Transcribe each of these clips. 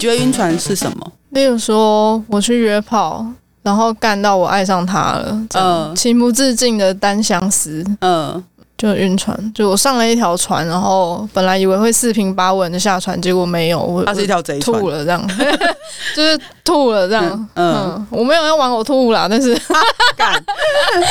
觉得晕船是什么？例如说，我去约炮，然后干到我爱上他了，嗯，情不自禁的单相思，嗯。就晕船，就我上了一条船，然后本来以为会四平八稳的下船，结果没有，我它是一条贼船，吐了这样，就是吐了这样，嗯，嗯，我没有要玩呕吐物啦，但是，干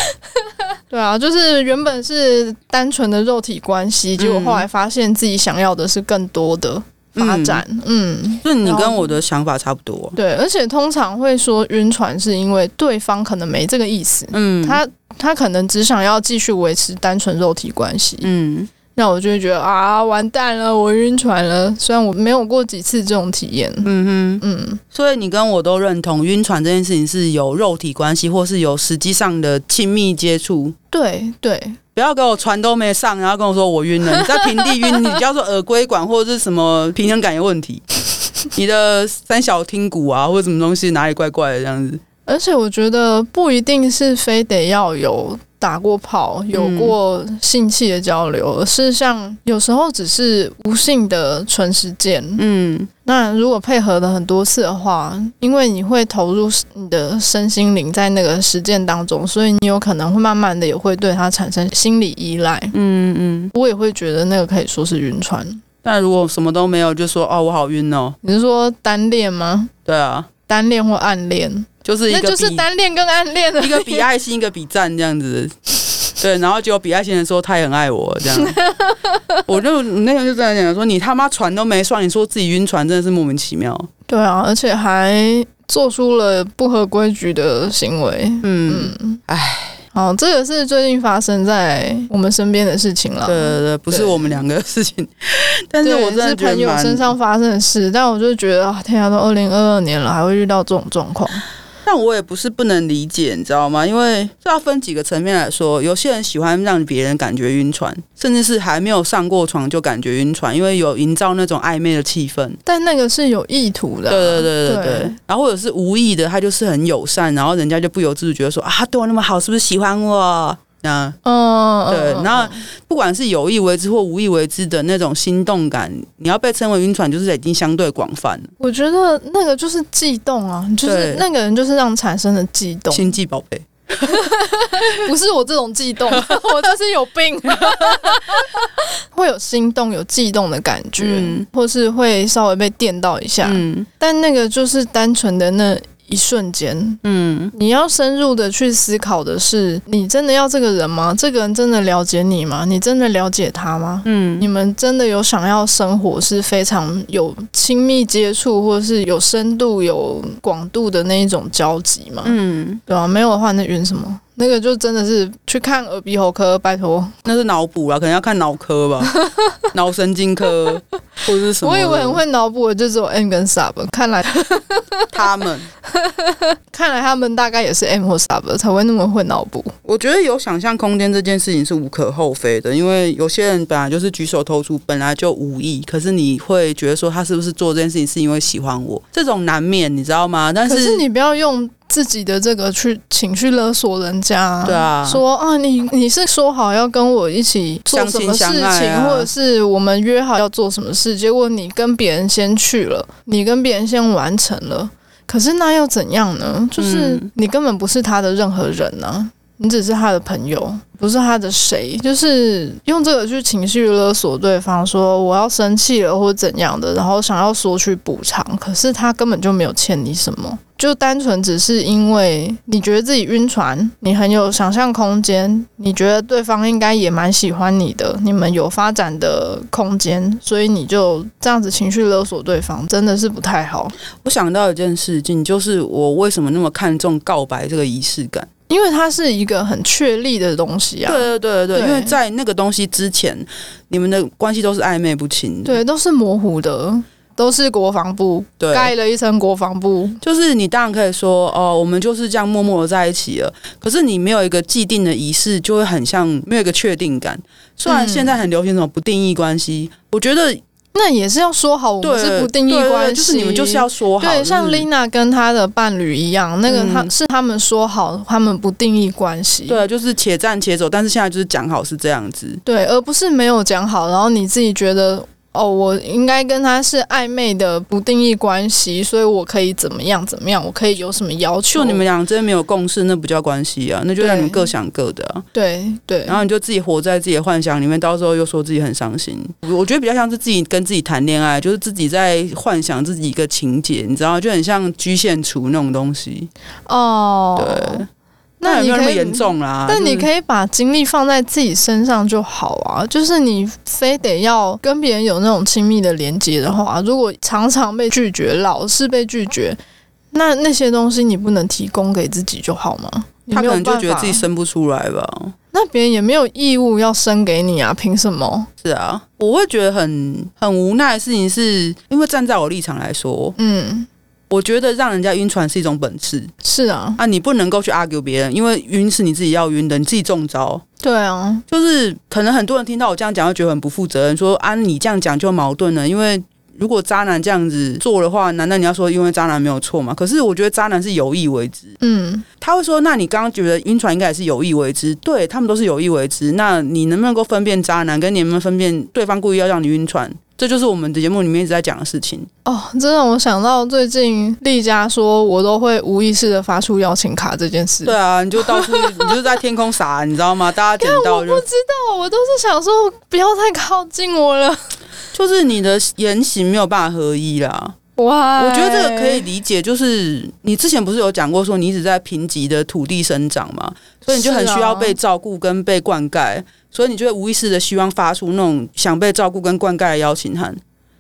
对啊，就是原本是单纯的肉体关系，结果后来发现自己想要的是更多的。发展，嗯，就你跟我的想法差不多。对，而且通常会说晕船，是因为对方可能没这个意思，嗯，他他可能只想要继续维持单纯肉体关系，嗯，那我就会觉得啊，完蛋了，我晕船了。虽然我没有过几次这种体验，嗯哼，嗯，所以你跟我都认同晕船这件事情是有肉体关系，或是有实际上的亲密接触。对对。不要给我船都没上，然后跟我说我晕了。你在平地晕，你叫做耳龟管或者是什么平衡感有问题？你的三小听骨啊，或者什么东西哪里怪怪的这样子？而且我觉得不一定是非得要有。打过炮，有过性器的交流，而、嗯、是像有时候只是无性的纯实践。嗯，那如果配合了很多次的话，因为你会投入你的身心灵在那个实践当中，所以你有可能会慢慢的也会对它产生心理依赖。嗯嗯，我也会觉得那个可以说是晕船。但如果什么都没有，就说哦，我好晕哦。你是说单恋吗？对啊，单恋或暗恋。就是一个，那就是单恋跟暗恋的，一个比爱心，一个比赞这样子，对，然后结果比爱心的说他也很爱我这样，我就那天就这样讲说，你他妈船都没上，你说自己晕船真的是莫名其妙。对啊，而且还做出了不合规矩的行为。嗯，哎、嗯，好，这个是最近发生在我们身边的事情了。对对对，不是我们两个的事情，但是我真的是朋友身上发生的事，但我就觉得啊天啊，都二零二二年了，还会遇到这种状况。但我也不是不能理解，你知道吗？因为这要分几个层面来说。有些人喜欢让别人感觉晕船，甚至是还没有上过床就感觉晕船，因为有营造那种暧昧的气氛。但那个是有意图的啊，对对对对对。对。然后或者是无意的，他就是很友善，然后人家就不由自主觉得说啊，他对我那么好，是不是喜欢我？啊，嗯，对，然后不管是有意为之或无意为之的那种心动感，你要被称为晕船，就是已经相对广泛了。我觉得那个就是悸动啊，就是那个人就是让产生的悸动。心悸宝贝，不是我这种悸动，我这是有病，会有心动、有悸动的感觉，嗯，或是会稍微被电到一下，嗯，但那个就是单纯的那。一瞬间，嗯，你要深入的去思考的是，你真的要这个人吗？这个人真的了解你吗？你真的了解他吗？嗯，你们真的有想要生活是非常有亲密接触，或者是有深度、有广度的那一种交集吗？嗯，对吧？没有的话，那晕什么？那个就真的是去看耳鼻喉科，拜托，那是脑补啊，可能要看脑科吧，脑神经科或者是什么？我以为很会脑补的就只有 M 跟 Sub，看来他们，看来他们大概也是 M 或 Sub 才会那么会脑补。我觉得有想象空间这件事情是无可厚非的，因为有些人本来就是举手投足本来就无意，可是你会觉得说他是不是做这件事情是因为喜欢我，这种难免，你知道吗？但是，是你不要用。自己的这个去情绪勒索人家，对啊，说啊，你你是说好要跟我一起做什么事情，啊、或者是我们约好要做什么事，结果你跟别人先去了，你跟别人先完成了，可是那又怎样呢？就是你根本不是他的任何人呢、啊，你只是他的朋友。不是他的谁，就是用这个去情绪勒索对方，说我要生气了或者怎样的，然后想要索取补偿，可是他根本就没有欠你什么，就单纯只是因为你觉得自己晕船，你很有想象空间，你觉得对方应该也蛮喜欢你的，你们有发展的空间，所以你就这样子情绪勒索对方，真的是不太好。我想到一件事情，就是我为什么那么看重告白这个仪式感。因为它是一个很确立的东西啊！对对对对，对，因为在那个东西之前，你们的关系都是暧昧不清的，对，都是模糊的，都是国防部对盖了一层国防部。就是你当然可以说哦，我们就是这样默默的在一起了。可是你没有一个既定的仪式，就会很像没有一个确定感。虽然现在很流行什么不定义关系，嗯，我觉得。那也是要说好，我们是不定义关系，就是你们就是要说好。对，像 Lina 跟她的伴侣一样，那个他是他们说好，他们不定义关系。对，就是且战且走，但是现在就是讲好是这样子。对，而不是没有讲好，然后你自己觉得哦，我应该跟他是暧昧的不定义关系，所以我可以怎么样怎么样，我可以有什么要求？就你们俩之间没有共识，那不叫关系啊，那就让你们各想各的啊。对对，然后你就自己活在自己的幻想里面，到时候又说自己很伤心。我觉得比较像是自己跟自己谈恋爱，就是自己在幻想自己一个情节，你知道，就很像局限处那种东西。哦，对。那你可以，那严重啦，但你可以把精力放在自己身上就好啊。就是你非得要跟别人有那种亲密的连接的话，如果常常被拒绝，老是被拒绝，那那些东西你不能提供给自己就好吗？他可能就觉得自己生不出来吧。那别人也没有义务要生给你啊，凭什么？是啊，我会觉得很很无奈的事情是，因为站在我立场来说，嗯。我觉得让人家晕船是一种本事，是啊，啊，你不能够去 argue 别人，因为晕是你自己要晕的，你自己中招。对啊，就是可能很多人听到我这样讲，会觉得很不负责任，说啊，你这样讲就矛盾了。因为如果渣男这样子做的话，难道你要说因为渣男没有错吗？可是我觉得渣男是有意为之。嗯，他会说，那你刚刚觉得晕船应该也是有意为之，对，他们都是有意为之。那你能不能够分辨渣男，跟你能不能分辨对方故意要让你晕船？这就是我们的节目里面一直在讲的事情哦，这让我想到最近丽佳说，我都会无意识的发出邀请卡这件事。对啊，你就到处，你就在天空撒，你知道吗？大家 捡到就。我不知道，我都是想说不要太靠近我了。就是你的言行没有办法合一啦。哇，我觉得这个可以理解，就是你之前不是有讲过说你一直在贫瘠的土地生长嘛，所以你就很需要被照顾跟被灌溉。所以你就会无意识的希望发出那种想被照顾跟灌溉的邀请函，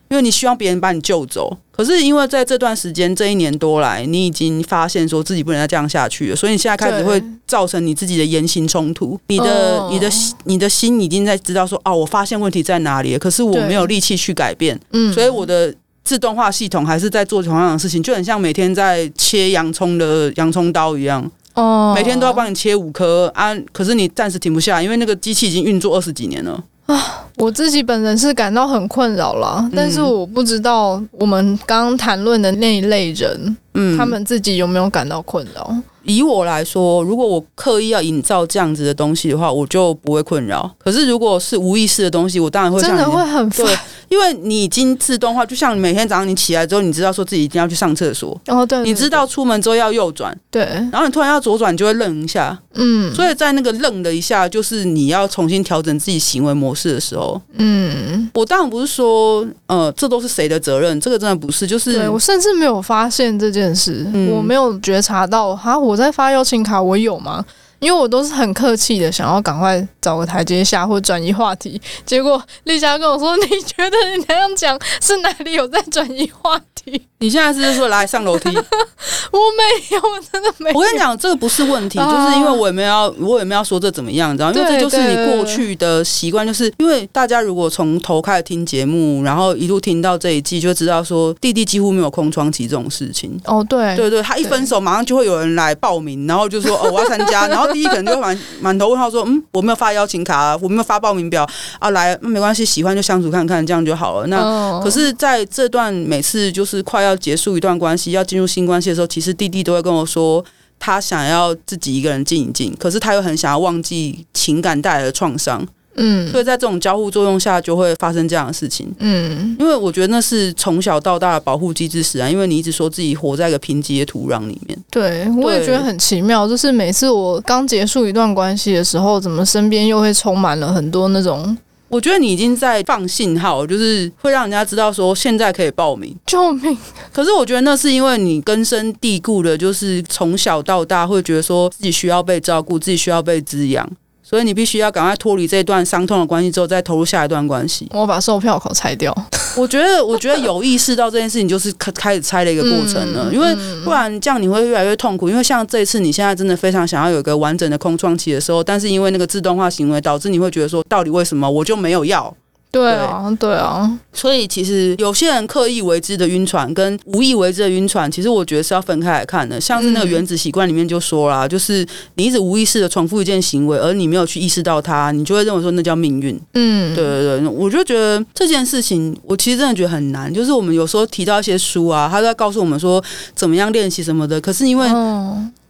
因为你希望别人把你救走。可是因为在这段时间这一年多来，你已经发现说自己不能再这样下去了，所以你现在开始会造成你自己的言行冲突。你的、你的、你的心已经在知道说，哦，我发现问题在哪里了，可是我没有力气去改变。嗯，所以我的自动化系统还是在做同样的事情，就很像每天在切洋葱的洋葱刀一样。哦，每天都要帮你切五颗啊！可是你暂时停不下，因为那个机器已经运作二十几年了啊！我自己本人是感到很困扰了，但是我不知道我们刚刚谈论的那一类人，嗯，他们自己有没有感到困扰？以我来说，如果我刻意要营造这样子的东西的话，我就不会困扰。可是如果是无意识的东西，我当然会真的会很烦。因为你已经自动化，就像每天早上你起来之后，你知道说自己一定要去上厕所，哦对，你知道出门之后要右转，对，然后你突然要左转，你就会愣一下，嗯，所以在那个愣的一下，就是你要重新调整自己行为模式的时候，嗯，我当然不是说，呃，这都是谁的责任，这个真的不是，就是对，我甚至没有发现这件事，嗯，我没有觉察到，哈，我在发邀请卡，我有吗？因为我都是很客气的，想要赶快找个台阶下或转移话题，结果丽佳跟我说：“你觉得你那样讲是哪里有在转移话题？” 你现在是说来上楼梯？我没有，我真的没有。我跟你讲，这个不是问题，就是因为我也没有要，我也没有要说这怎么样，你知道？因为这就是你过去的习惯，就是因为大家如果从头开始听节目，然后一路听到这一季，就知道说弟弟几乎没有空窗期这种事情。哦，对，对对，他一分手马上就会有人来报名，然后就说：“哦，我要参加。”然后。第一可能就会满满头问号，说：“嗯，我没有发邀请卡啊，我没有发报名表啊，来，那没关系，喜欢就相处看看，这样就好了。”那可是在这段每次就是快要结束一段关系，要进入新关系的时候，其实弟弟都会跟我说，他想要自己一个人静一静，可是他又很想要忘记情感带来的创伤。嗯，所以在这种交互作用下，就会发生这样的事情。嗯，因为我觉得那是从小到大的保护机制使然，因为你一直说自己活在一个贫瘠的土壤里面。对，我也觉得很奇妙，就是每次我刚结束一段关系的时候，怎么身边又会充满了很多那种？我觉得你已经在放信号，就是会让人家知道说现在可以报名，救命！可是我觉得那是因为你根深蒂固的，就是从小到大会觉得说自己需要被照顾，自己需要被滋养。所以你必须要赶快脱离这段伤痛的关系之后，再投入下一段关系。我把售票口拆掉。我觉得，我觉得有意识到这件事情，就是开开始拆的一个过程了。因为不然这样你会越来越痛苦。因为像这一次，你现在真的非常想要有一个完整的空窗期的时候，但是因为那个自动化行为，导致你会觉得说，到底为什么我就没有要？对啊，对啊，所以其实有些人刻意为之的晕船，跟无意为之的晕船，其实我觉得是要分开来看的。像是那个原子习惯里面就说啦，就是你一直无意识的重复一件行为，而你没有去意识到它，你就会认为说那叫命运。嗯，对对对，我就觉得这件事情，我其实真的觉得很难。就是我们有时候提到一些书啊，他都在告诉我们说怎么样练习什么的，可是因为。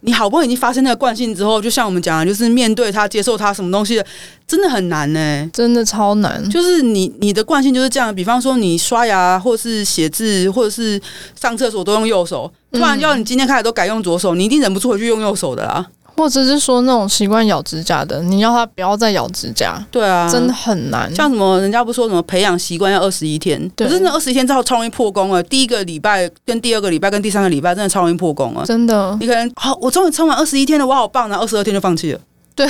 你好不容易已经发生那个惯性之后，就像我们讲的，就是面对他、接受他，什么东西的，真的很难呢、欸，真的超难。就是你你的惯性就是这样，比方说你刷牙，或是写字，或者是上厕所都用右手，突然叫你今天开始都改用左手，你一定忍不住回去用右手的啦。或者是说那种习惯咬指甲的，你要他不要再咬指甲，对啊，真的很难。像什么人家不说什么培养习惯要二十一天，可是那二十一天之后超容易破功啊！第一个礼拜跟第二个礼拜跟第三个礼拜真的超容易破功啊！真的，你可能好，我终于撑完二十一天了，我好棒，然后二十二天就放弃了。对。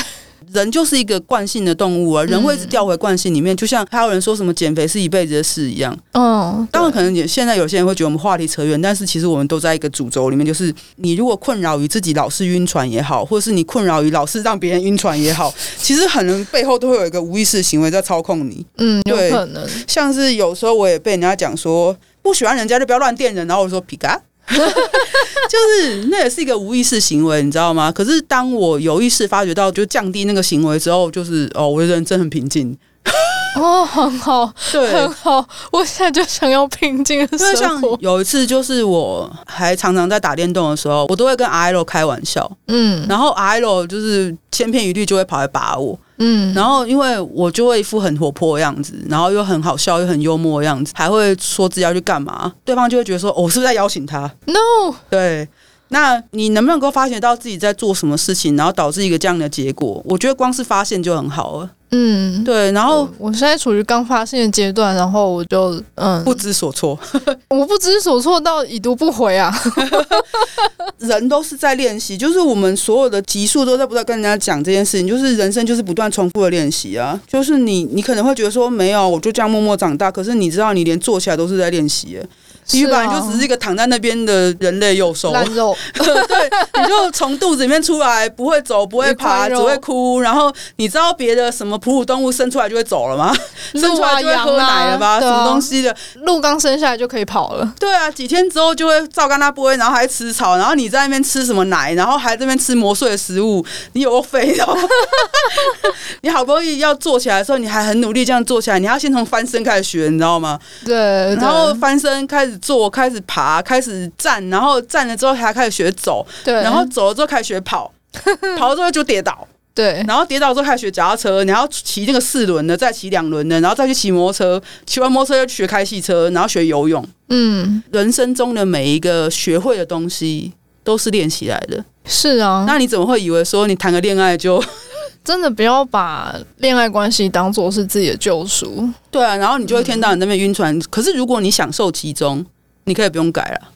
人就是一个惯性的动物啊，人会一直掉回惯性里面，嗯、就像还有人说什么减肥是一辈子的事一样。嗯，当然可能也现在有些人会觉得我们话题扯远，但是其实我们都在一个主轴里面，就是你如果困扰于自己老是晕船也好，或者是你困扰于老是让别人晕船也好，其实可能背后都会有一个无意识的行为在操控你。嗯，有可能。像是有时候我也被人家讲说不喜欢人家就不要乱电人，然后我说皮卡。就是那也是一个无意识行为，你知道吗？可是当我有意识发觉到，就降低那个行为之后，就是哦，我的人真很平静。哦，很好，对，很好。我现在就想要平静的生活。像有一次，就是我还常常在打电动的时候，我都会跟 ILO 开玩笑，嗯，然后 ILO 就是千篇一律就会跑来把我，嗯，然后因为我就会一副很活泼的样子，然后又很好笑又很幽默的样子，还会说自己要去干嘛，对方就会觉得说，我是不是在邀请他？No，对。那你能不能够发现到自己在做什么事情，然后导致一个这样的结果？我觉得光是发现就很好了。嗯，对。然后我现在处于刚发现的阶段，然后我就嗯不知所措。我不知所措到已读不回啊！人都是在练习，就是我们所有的集数都在不断跟人家讲这件事情，就是人生就是不断重复的练习啊。就是你你可能会觉得说没有，我就这样默默长大，可是你知道，你连坐起来都是在练习。其实本来就只是一个躺在那边的人类幼兽，烂肉，对，你就从肚子里面出来，不会走，不会爬，只会哭。然后你知道别的什么哺乳动物生出来就会走了吗？生出来就会喝奶了吗？什么东西的？鹿刚生下来就可以跑了。对啊，几天之后就会照干它不会，然后还吃草，然后你在那边吃什么奶，然后还在那边吃磨碎的食物，你有个废哦！你好不容易要坐起来的时候，你还很努力这样坐起来，你要先从翻身开始学，你知道吗？对，然后翻身开始。坐，开始爬，开始站，然后站了之后还开始学走，对，然后走了之后开始学跑，跑了之后就跌倒，对，然后跌倒之后开始学脚踏车，然后骑那个四轮的，再骑两轮的，然后再去骑摩托车，骑完摩托车又学开汽车，然后学游泳。嗯，人生中的每一个学会的东西都是练起来的。是啊，那你怎么会以为说你谈个恋爱就？真的不要把恋爱关系当做是自己的救赎，对啊，然后你就会天到你那边晕船。嗯、可是如果你享受其中，你可以不用改了。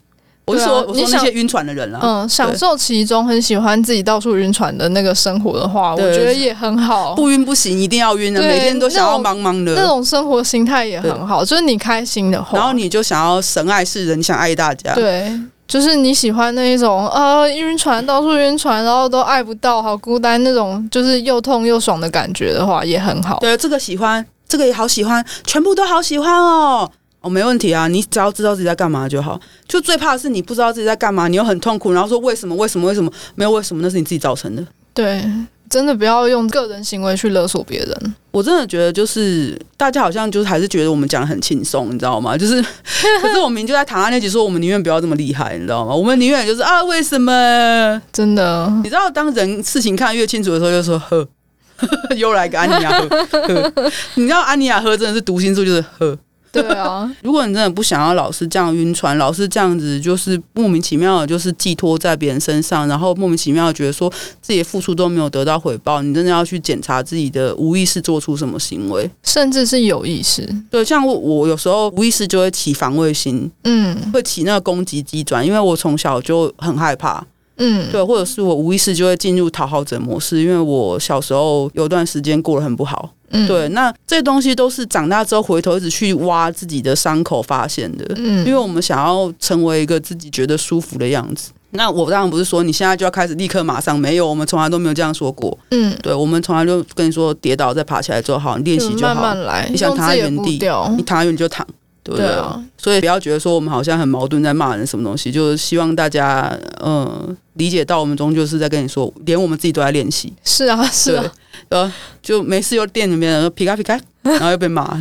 我是说，啊、我说那些晕船的人了，嗯，享受其中，很喜欢自己到处晕船的那个生活的话，对我觉得也很好。不晕不行，一定要晕每天都想要茫茫的，那种生活心态也很好。对就是你开心的话，然后你就想要神爱世人，你想爱大家，对。就是你喜欢那一种呃晕船到处晕船，然后都爱不到，好孤单那种，就是又痛又爽的感觉的话，也很好。对，这个喜欢，这个也好喜欢，全部都好喜欢哦。哦，没问题啊，你只要知道自己在干嘛就好。就最怕的是你不知道自己在干嘛，你又很痛苦，然后说为什么？为什么？为什么？没有为什么，那是你自己造成的。对。真的不要用个人行为去勒索别人。我真的觉得，就是大家好像就是还是觉得我们讲得很轻松，你知道吗？就是，可是我们就在谈话那集说，我们宁愿不要这么厉害，你知道吗？我们宁愿就是啊，为什么？真的，你知道，当人事情看得越清楚的时候，就说呵，又来个安妮亚呵。你知道安妮亚喝真的是读心术，就是呵。对啊，如果你真的不想要老是这样晕船，老是这样子，就是莫名其妙的，就是寄托在别人身上，然后莫名其妙的觉得说自己的付出都没有得到回报，你真的要去检查自己的无意识做出什么行为，甚至是有意识。对，像我，我有时候无意识就会起防卫心，嗯，会起那个攻击机转，因为我从小就很害怕。嗯，对，或者是我无意识就会进入讨好者模式，因为我小时候有段时间过得很不好。嗯，对，那这些东西都是长大之后回头一直去挖自己的伤口发现的。嗯，因为我们想要成为一个自己觉得舒服的样子。那我当然不是说你现在就要开始立刻马上没有，我们从来都没有这样说过。嗯，对，我们从来就跟你说跌倒再爬起来就好，练习就好。慢慢来，你想躺在原地，你躺在原地就躺。对啊，所以不要觉得说我们好像很矛盾，在骂人什么东西，就是希望大家嗯理解到我们终究是在跟你说，连我们自己都在练习。是啊，是啊，呃，就没事又店里面说皮卡皮卡，然后又被骂，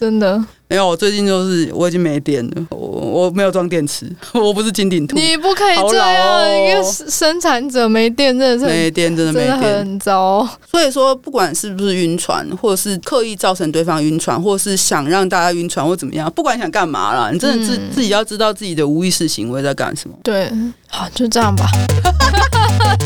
真的没有，我最近就是我已经没电了，我我没有装电池，我不是金顶兔。你不可以这样，哦、一个生产者没电真的是没电，真的没电，很糟。所以说，不管是不是晕船，或者是刻意造成对方晕船，或者是想让大家晕船或怎么样，不管想干嘛啦，你真的自、嗯、自己要知道自己的无意识行为在干什么。对，好，就这样吧。